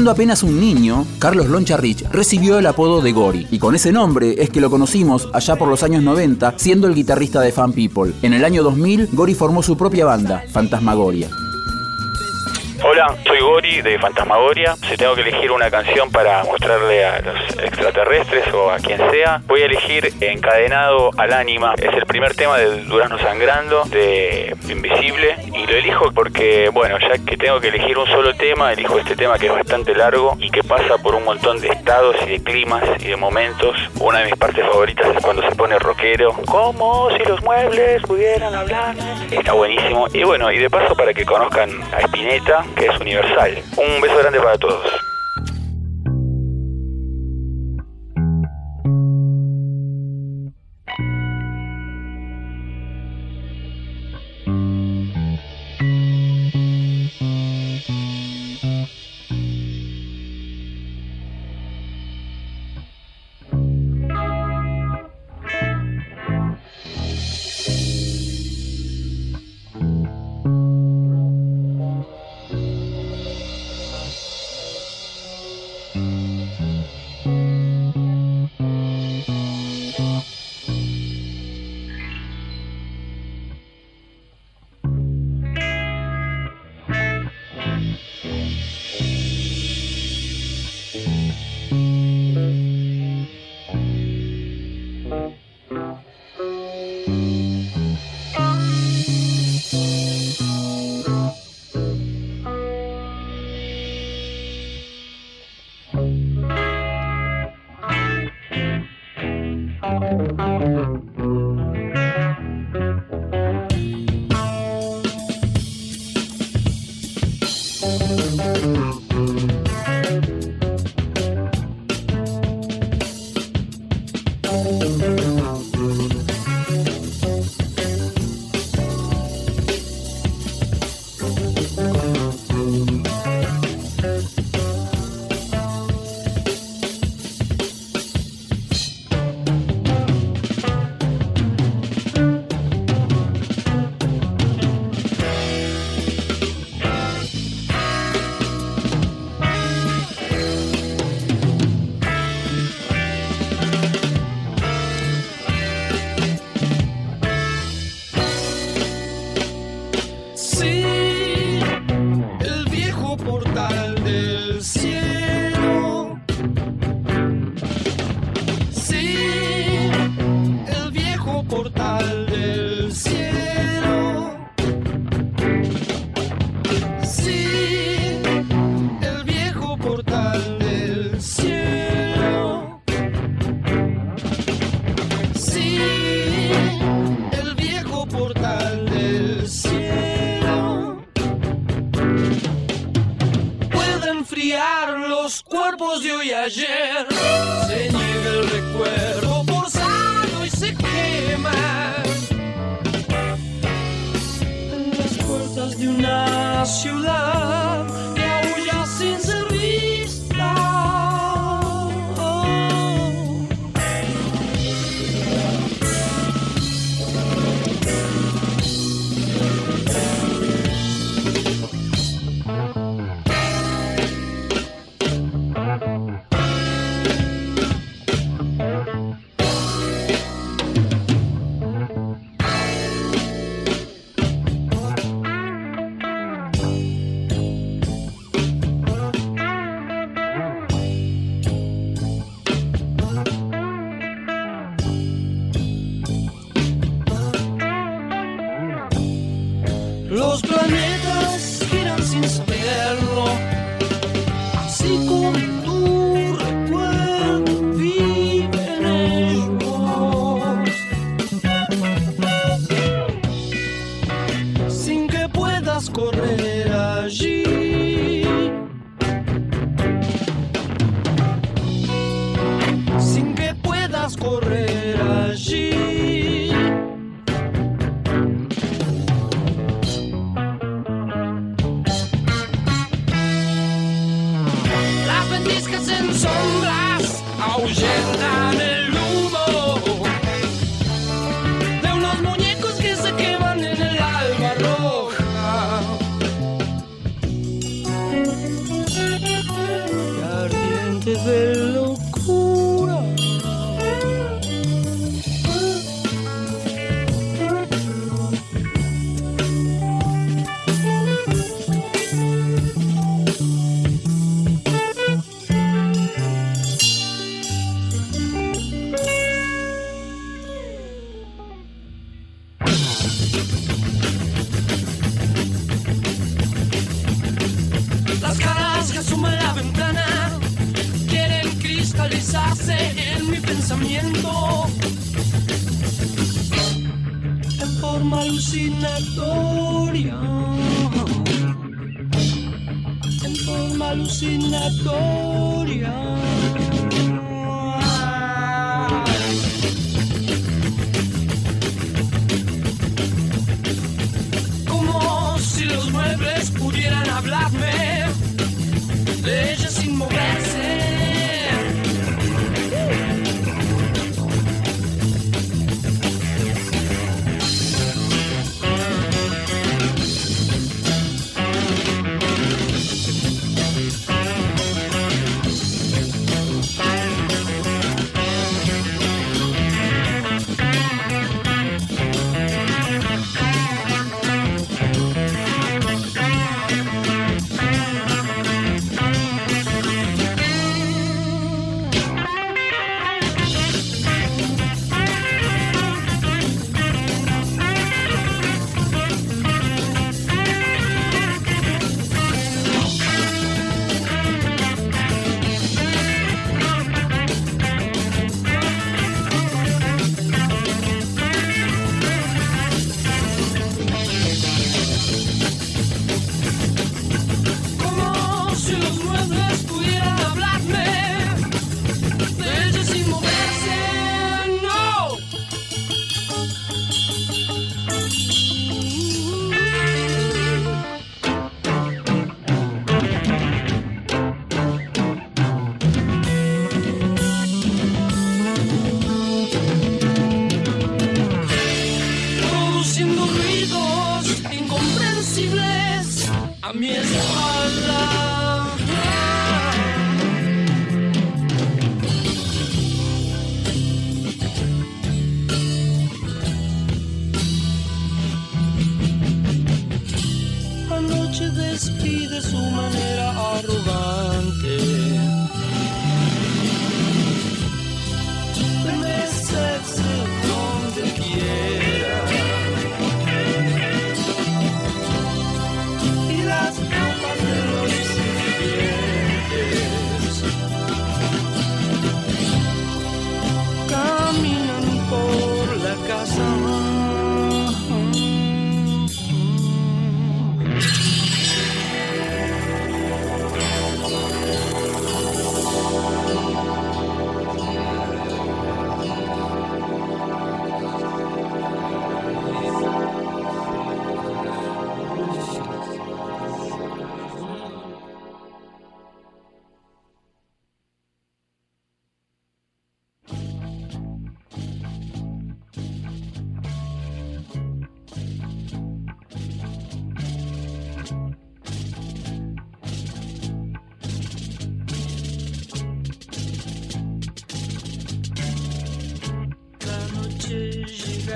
Siendo apenas un niño, Carlos Loncha Rich recibió el apodo de Gori, y con ese nombre es que lo conocimos allá por los años 90, siendo el guitarrista de Fan People. En el año 2000, Gori formó su propia banda, Fantasmagoria. Soy Gori de Fantasmagoria. Si tengo que elegir una canción para mostrarle a los extraterrestres o a quien sea, voy a elegir Encadenado al Ánima. Es el primer tema de Durazno Sangrando, de Invisible. Y lo elijo porque, bueno, ya que tengo que elegir un solo tema, elijo este tema que es bastante largo y que pasa por un montón de estados y de climas y de momentos. Una de mis partes favoritas es cuando se pone rockero. Como si los muebles pudieran hablar. Está buenísimo. Y bueno, y de paso para que conozcan a Spinetta, que universal. Un beso grande para todos. Se niega el recuerdo forzado y se quema. En las puertas de una ciudad. deshace en mi pensamiento en forma alucinatoria. En forma alucinatoria. despide su manera arrogante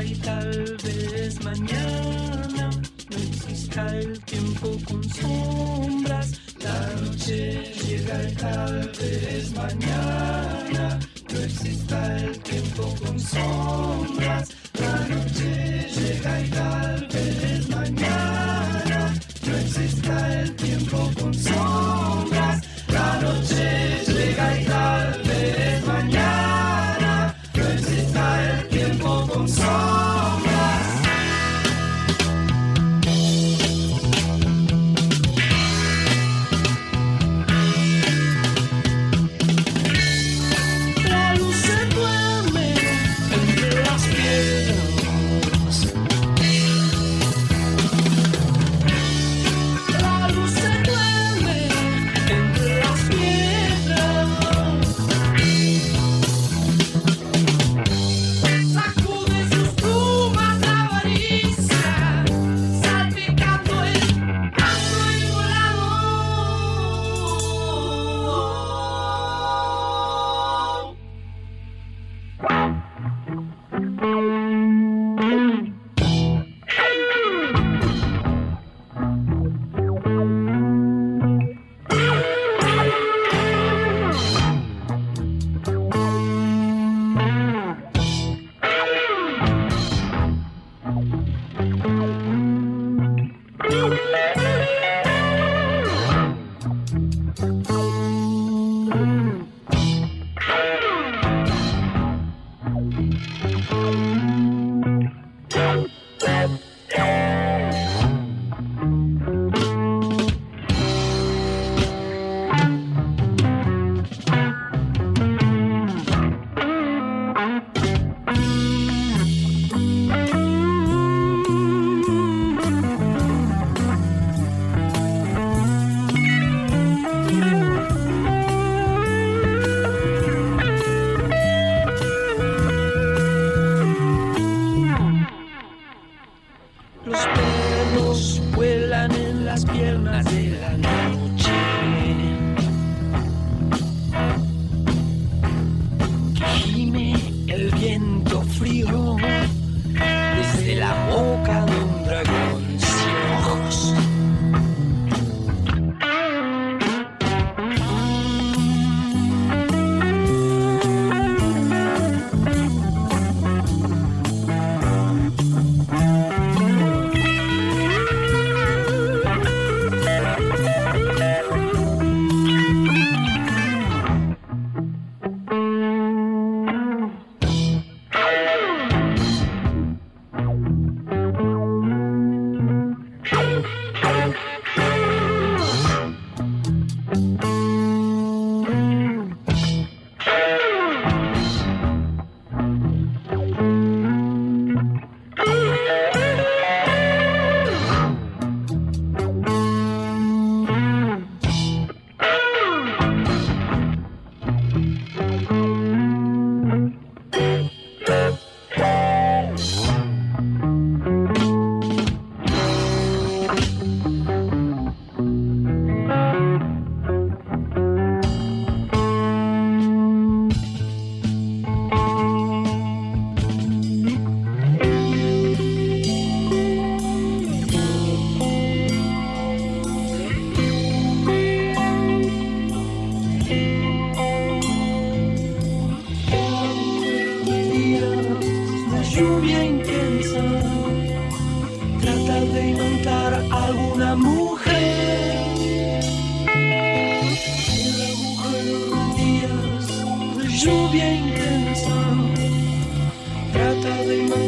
y tal vez mañana no exista el tiempo con sombras. La noche llega y tal vez mañana no exista el tiempo con sombras. La noche llega y tal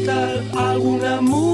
algún amor